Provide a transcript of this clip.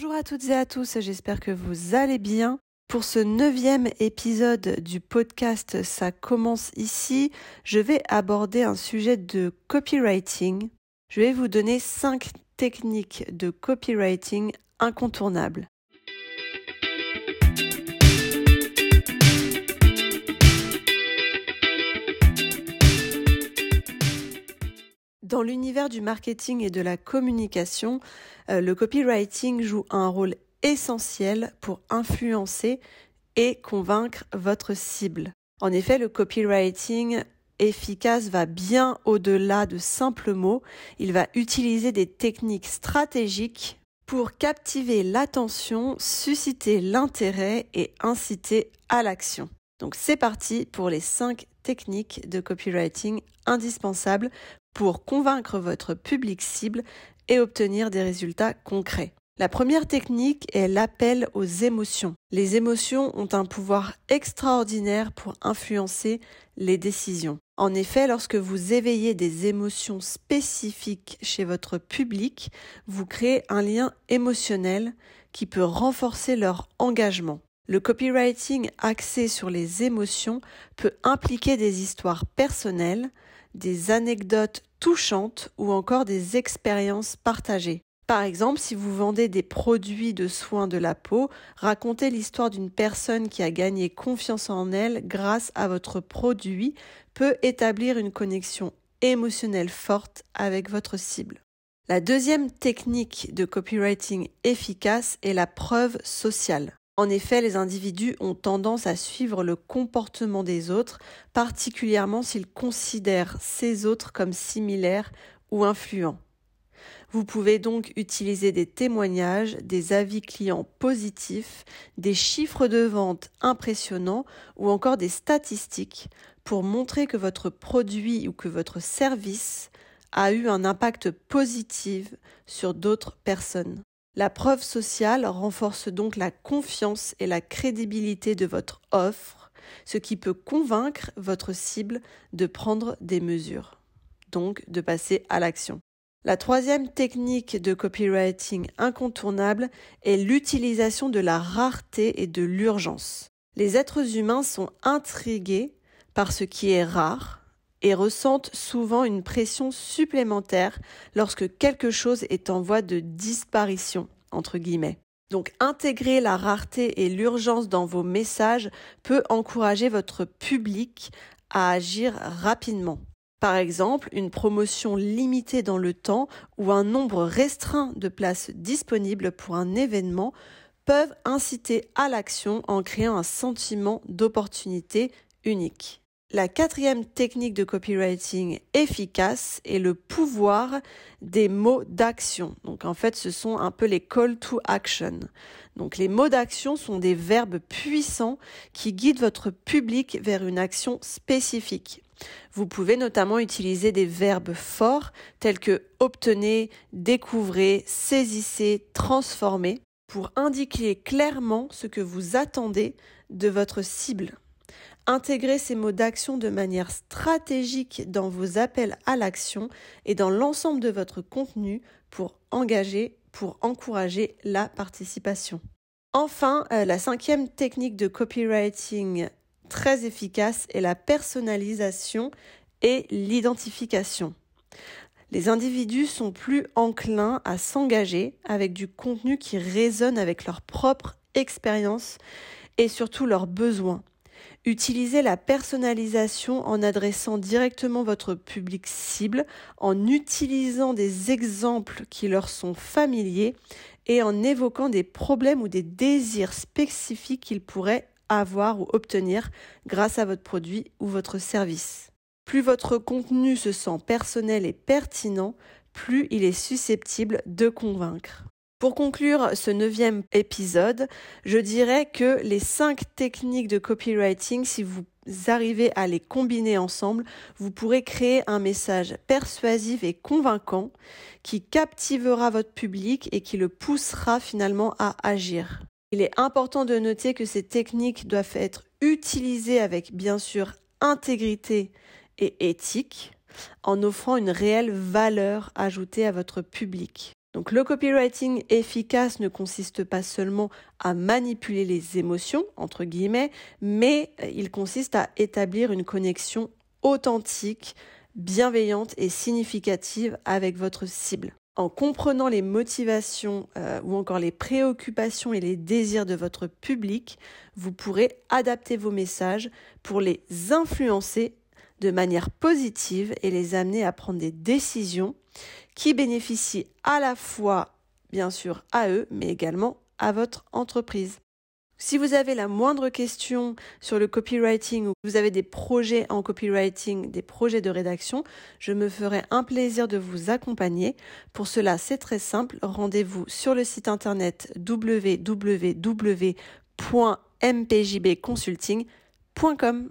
Bonjour à toutes et à tous, j'espère que vous allez bien. Pour ce neuvième épisode du podcast Ça commence ici, je vais aborder un sujet de copywriting. Je vais vous donner cinq techniques de copywriting incontournables. Dans l'univers du marketing et de la communication, euh, le copywriting joue un rôle essentiel pour influencer et convaincre votre cible. En effet, le copywriting efficace va bien au-delà de simples mots. Il va utiliser des techniques stratégiques pour captiver l'attention, susciter l'intérêt et inciter à l'action. Donc c'est parti pour les cinq techniques de copywriting indispensables pour convaincre votre public cible et obtenir des résultats concrets. La première technique est l'appel aux émotions. Les émotions ont un pouvoir extraordinaire pour influencer les décisions. En effet, lorsque vous éveillez des émotions spécifiques chez votre public, vous créez un lien émotionnel qui peut renforcer leur engagement. Le copywriting axé sur les émotions peut impliquer des histoires personnelles, des anecdotes touchantes ou encore des expériences partagées. Par exemple, si vous vendez des produits de soins de la peau, racontez l'histoire d'une personne qui a gagné confiance en elle grâce à votre produit peut établir une connexion émotionnelle forte avec votre cible. La deuxième technique de copywriting efficace est la preuve sociale. En effet, les individus ont tendance à suivre le comportement des autres, particulièrement s'ils considèrent ces autres comme similaires ou influents. Vous pouvez donc utiliser des témoignages, des avis clients positifs, des chiffres de vente impressionnants ou encore des statistiques pour montrer que votre produit ou que votre service a eu un impact positif sur d'autres personnes. La preuve sociale renforce donc la confiance et la crédibilité de votre offre, ce qui peut convaincre votre cible de prendre des mesures, donc de passer à l'action. La troisième technique de copywriting incontournable est l'utilisation de la rareté et de l'urgence. Les êtres humains sont intrigués par ce qui est rare, et ressentent souvent une pression supplémentaire lorsque quelque chose est en voie de disparition, entre guillemets. Donc intégrer la rareté et l'urgence dans vos messages peut encourager votre public à agir rapidement. Par exemple, une promotion limitée dans le temps ou un nombre restreint de places disponibles pour un événement peuvent inciter à l'action en créant un sentiment d'opportunité unique. La quatrième technique de copywriting efficace est le pouvoir des mots d'action. Donc en fait, ce sont un peu les call to action. Donc les mots d'action sont des verbes puissants qui guident votre public vers une action spécifique. Vous pouvez notamment utiliser des verbes forts tels que obtenez, découvrez, saisissez, transformez pour indiquer clairement ce que vous attendez de votre cible. Intégrez ces mots d'action de manière stratégique dans vos appels à l'action et dans l'ensemble de votre contenu pour engager, pour encourager la participation. Enfin, euh, la cinquième technique de copywriting très efficace est la personnalisation et l'identification. Les individus sont plus enclins à s'engager avec du contenu qui résonne avec leur propre expérience et surtout leurs besoins. Utilisez la personnalisation en adressant directement votre public cible, en utilisant des exemples qui leur sont familiers et en évoquant des problèmes ou des désirs spécifiques qu'ils pourraient avoir ou obtenir grâce à votre produit ou votre service. Plus votre contenu se sent personnel et pertinent, plus il est susceptible de convaincre. Pour conclure ce neuvième épisode, je dirais que les cinq techniques de copywriting, si vous arrivez à les combiner ensemble, vous pourrez créer un message persuasif et convaincant qui captivera votre public et qui le poussera finalement à agir. Il est important de noter que ces techniques doivent être utilisées avec bien sûr intégrité et éthique en offrant une réelle valeur ajoutée à votre public. Donc le copywriting efficace ne consiste pas seulement à manipuler les émotions, entre guillemets, mais il consiste à établir une connexion authentique, bienveillante et significative avec votre cible. En comprenant les motivations euh, ou encore les préoccupations et les désirs de votre public, vous pourrez adapter vos messages pour les influencer de manière positive et les amener à prendre des décisions qui bénéficient à la fois, bien sûr, à eux, mais également à votre entreprise. Si vous avez la moindre question sur le copywriting ou vous avez des projets en copywriting, des projets de rédaction, je me ferai un plaisir de vous accompagner. Pour cela, c'est très simple. Rendez-vous sur le site internet www.mpjbconsulting.com.